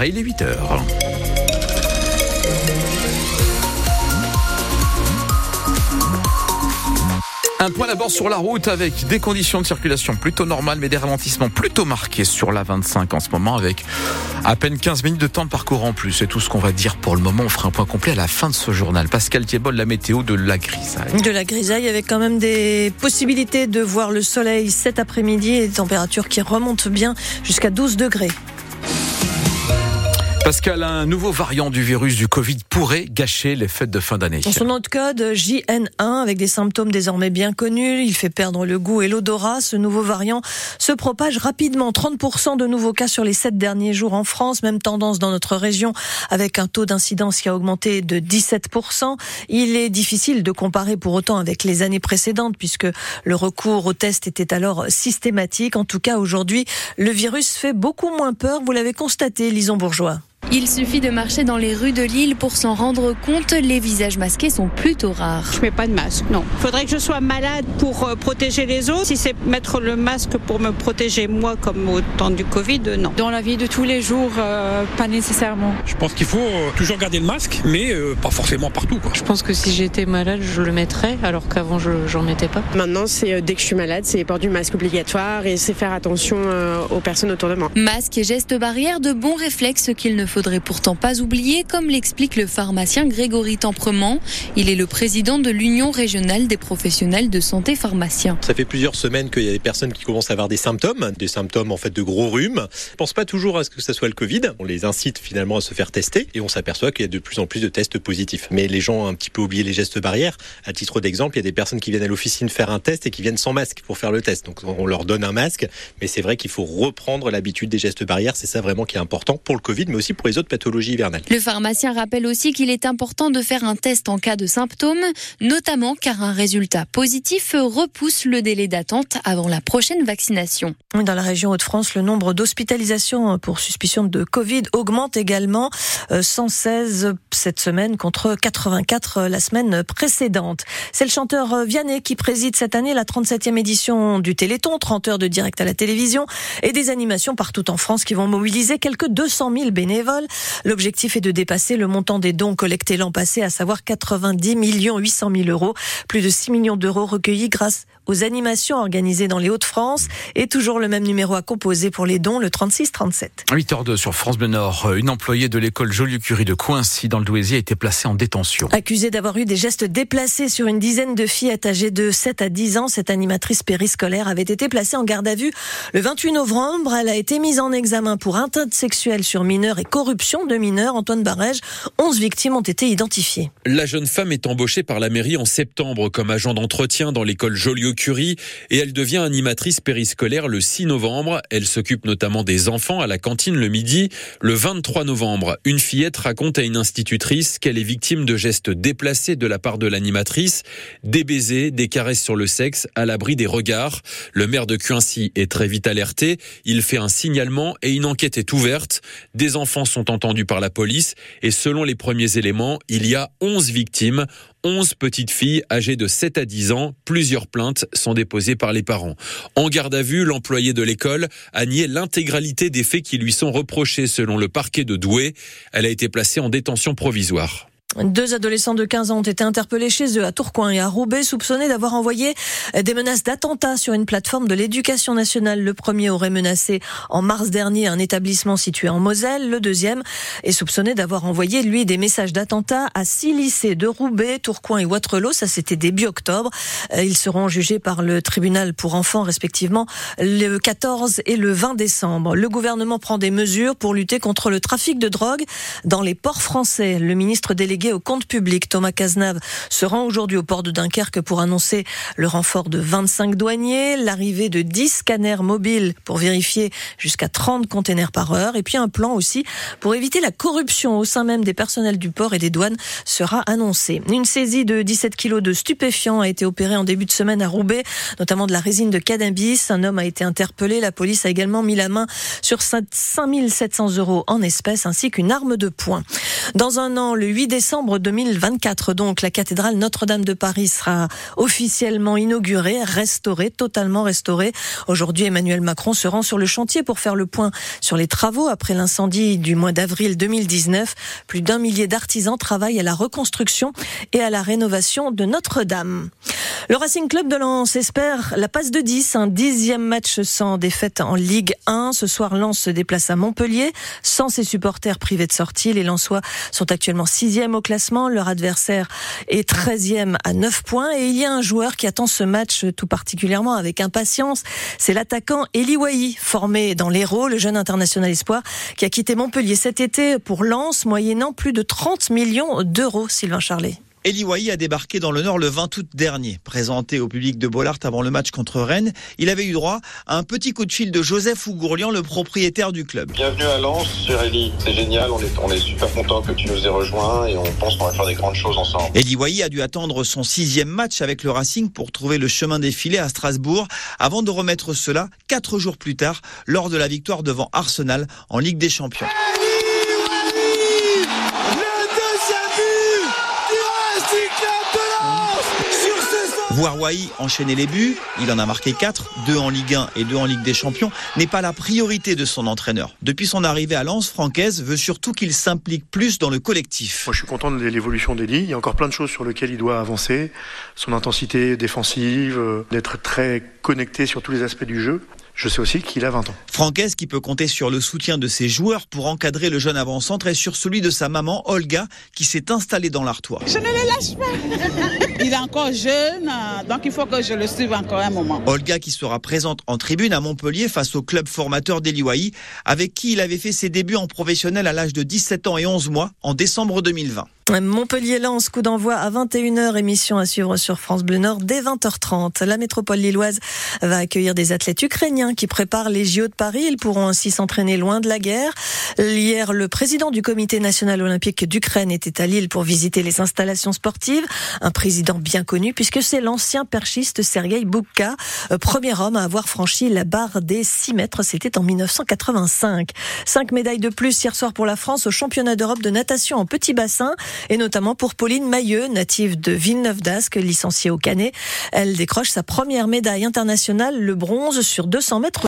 il est 8 heures. Un point d'abord sur la route avec des conditions de circulation plutôt normales mais des ralentissements plutôt marqués sur la 25 en ce moment avec à peine 15 minutes de temps de parcours en plus. C'est tout ce qu'on va dire pour le moment. On fera un point complet à la fin de ce journal. Pascal Thiebol, la météo de la grisaille. De la grisaille avec quand même des possibilités de voir le soleil cet après-midi et des températures qui remontent bien jusqu'à 12 degrés. Pascal, un nouveau variant du virus du Covid pourrait gâcher les fêtes de fin d'année. Son nom de code JN1 avec des symptômes désormais bien connus, il fait perdre le goût et l'odorat. Ce nouveau variant se propage rapidement. 30% de nouveaux cas sur les sept derniers jours en France, même tendance dans notre région avec un taux d'incidence qui a augmenté de 17%. Il est difficile de comparer pour autant avec les années précédentes puisque le recours au test était alors systématique. En tout cas, aujourd'hui, le virus fait beaucoup moins peur. Vous l'avez constaté, Lison Bourgeois. Il suffit de marcher dans les rues de Lille pour s'en rendre compte, les visages masqués sont plutôt rares. Je mets pas de masque, non. Faudrait que je sois malade pour euh, protéger les autres. Si c'est mettre le masque pour me protéger moi comme au temps du Covid, non. Dans la vie de tous les jours, euh, pas nécessairement. Je pense qu'il faut euh, toujours garder le masque, mais pas forcément partout. Quoi. Je pense que si j'étais malade, je le mettrais, alors qu'avant je j'en mettais pas. Maintenant, c'est dès que je suis malade, c'est port du masque obligatoire et c'est faire attention aux personnes autour de moi. Masque et gestes barrières, de bons réflexes qu'il ne faudrait pourtant pas oublier, comme l'explique le pharmacien Grégory Temprement. Il est le président de l'Union régionale des professionnels de santé pharmaciens. Ça fait plusieurs semaines qu'il y a des personnes qui commencent à avoir des symptômes, des symptômes en fait de gros rhumes. On pense pas toujours à ce que ça soit le Covid. On les incite finalement à se faire tester et on s'aperçoit qu'il y a de plus en plus de tests positifs. Mais les gens ont un petit peu oublié les gestes barrières. À titre d'exemple, il y a des personnes qui viennent à l'officine faire un test et qui viennent sans masque pour faire le test. Donc on leur donne un masque, mais c'est vrai qu'il faut reprendre l'habitude des gestes barrières. C'est ça vraiment qui est important pour le Covid, mais aussi pour les autres pathologies le pharmacien rappelle aussi qu'il est important de faire un test en cas de symptômes, notamment car un résultat positif repousse le délai d'attente avant la prochaine vaccination. Dans la région Hauts-de-France, le nombre d'hospitalisations pour suspicion de Covid augmente également. 116 euh, cette semaine contre 84 la semaine précédente. C'est le chanteur Vianney qui préside cette année la 37e édition du Téléthon, 30 heures de direct à la télévision et des animations partout en France qui vont mobiliser quelques 200 000 bénévoles. L'objectif est de dépasser le montant des dons collectés l'an passé, à savoir 90 millions 800 000 euros. Plus de 6 millions d'euros recueillis grâce aux animations organisées dans les Hauts-de-France et toujours le même numéro à composer pour les dons, le 36-37. 8h02 sur France Bleu Nord. Une employée de l'école Joliot-Curie de Coincy dans le Douaisis a été placée en détention. Accusée d'avoir eu des gestes déplacés sur une dizaine de filles âgées de 7 à 10 ans, cette animatrice périscolaire avait été placée en garde à vue le 28 novembre. Elle a été mise en examen pour atteinte sexuelle sur mineurs et corruption de mineurs. Antoine Barège, 11 victimes ont été identifiées. La jeune femme est embauchée par la mairie en septembre comme agent d'entretien dans l'école Joliot Curie et elle devient animatrice périscolaire le 6 novembre. Elle s'occupe notamment des enfants à la cantine le midi. Le 23 novembre, une fillette raconte à une institutrice qu'elle est victime de gestes déplacés de la part de l'animatrice, des baisers, des caresses sur le sexe, à l'abri des regards. Le maire de Cuincy est très vite alerté. Il fait un signalement et une enquête est ouverte. Des enfants sont entendus par la police et selon les premiers éléments, il y a 11 victimes. 11 petites filles âgées de 7 à 10 ans. Plusieurs plaintes sont déposées par les parents. En garde à vue, l'employé de l'école a nié l'intégralité des faits qui lui sont reprochés selon le parquet de Douai. Elle a été placée en détention provisoire. Deux adolescents de 15 ans ont été interpellés chez eux à Tourcoing et à Roubaix, soupçonnés d'avoir envoyé des menaces d'attentat sur une plateforme de l'éducation nationale. Le premier aurait menacé en mars dernier un établissement situé en Moselle. Le deuxième est soupçonné d'avoir envoyé, lui, des messages d'attentat à six lycées de Roubaix, Tourcoing et Waterloo. Ça, c'était début octobre. Ils seront jugés par le tribunal pour enfants, respectivement, le 14 et le 20 décembre. Le gouvernement prend des mesures pour lutter contre le trafic de drogue dans les ports français. Le ministre délégué au compte public, Thomas Cazenave, se rend aujourd'hui au port de Dunkerque pour annoncer le renfort de 25 douaniers, l'arrivée de 10 scanners mobiles pour vérifier jusqu'à 30 containers par heure, et puis un plan aussi pour éviter la corruption au sein même des personnels du port et des douanes sera annoncé. Une saisie de 17 kilos de stupéfiants a été opérée en début de semaine à Roubaix, notamment de la résine de cannabis. Un homme a été interpellé. La police a également mis la main sur 5700 euros en espèces ainsi qu'une arme de poing. Dans un an, le 8 décembre, décembre 2024. Donc la cathédrale Notre-Dame de Paris sera officiellement inaugurée, restaurée, totalement restaurée. Aujourd'hui, Emmanuel Macron se rend sur le chantier pour faire le point sur les travaux après l'incendie du mois d'avril 2019. Plus d'un millier d'artisans travaillent à la reconstruction et à la rénovation de Notre-Dame. Le Racing Club de Lens espère la passe de 10, un dixième match sans défaite en Ligue 1. Ce soir, Lens se déplace à Montpellier sans ses supporters privés de sortie. Les Lensois sont actuellement sixième au classement. Leur adversaire est treizième à 9 points. Et il y a un joueur qui attend ce match tout particulièrement avec impatience. C'est l'attaquant Eli Wahi, formé dans l'Hérault, le jeune international espoir qui a quitté Montpellier cet été pour Lens, moyennant plus de 30 millions d'euros, Sylvain Charlet. Eli Wahi a débarqué dans le Nord le 20 août dernier. Présenté au public de Bollard avant le match contre Rennes, il avait eu droit à un petit coup de fil de Joseph Ougourlian, le propriétaire du club. Bienvenue à Lens, sur Eli. C'est génial, on est, on est super content que tu nous aies rejoints et on pense qu'on va faire des grandes choses ensemble. Eli Wahi a dû attendre son sixième match avec le Racing pour trouver le chemin défilé à Strasbourg avant de remettre cela quatre jours plus tard lors de la victoire devant Arsenal en Ligue des Champions. Voir Wai enchaîner les buts, il en a marqué 4, 2 en Ligue 1 et 2 en Ligue des Champions, n'est pas la priorité de son entraîneur. Depuis son arrivée à Lens, Francaise veut surtout qu'il s'implique plus dans le collectif. Moi, je suis content de l'évolution d'Eli. Il y a encore plein de choses sur lesquelles il doit avancer. Son intensité défensive, euh, d'être très connecté sur tous les aspects du jeu. Je sais aussi qu'il a 20 ans. Francaise qui peut compter sur le soutien de ses joueurs pour encadrer le jeune avant-centre et sur celui de sa maman Olga qui s'est installée dans l'Artois. Je ne le lâche pas. Il est encore jeune, donc il faut que je le suive encore un moment. Olga qui sera présente en tribune à Montpellier face au club formateur d'Eliwaï avec qui il avait fait ses débuts en professionnel à l'âge de 17 ans et 11 mois en décembre 2020. Montpellier lance coup d'envoi à 21h, émission à suivre sur France Bleu Nord dès 20h30. La métropole lilloise va accueillir des athlètes ukrainiens qui préparent les JO de Paris. Ils pourront ainsi s'entraîner loin de la guerre. Hier, le président du comité national olympique d'Ukraine était à Lille pour visiter les installations sportives. Un président bien connu puisque c'est l'ancien perchiste Sergei Boukka, euh, premier homme à avoir franchi la barre des 6 mètres. C'était en 1985. Cinq médailles de plus hier soir pour la France au championnat d'Europe de natation en petit bassin et notamment pour Pauline Mailleux, native de Villeneuve-d'Ascq, licenciée au Canet. Elle décroche sa première médaille internationale, le bronze sur 200 mètres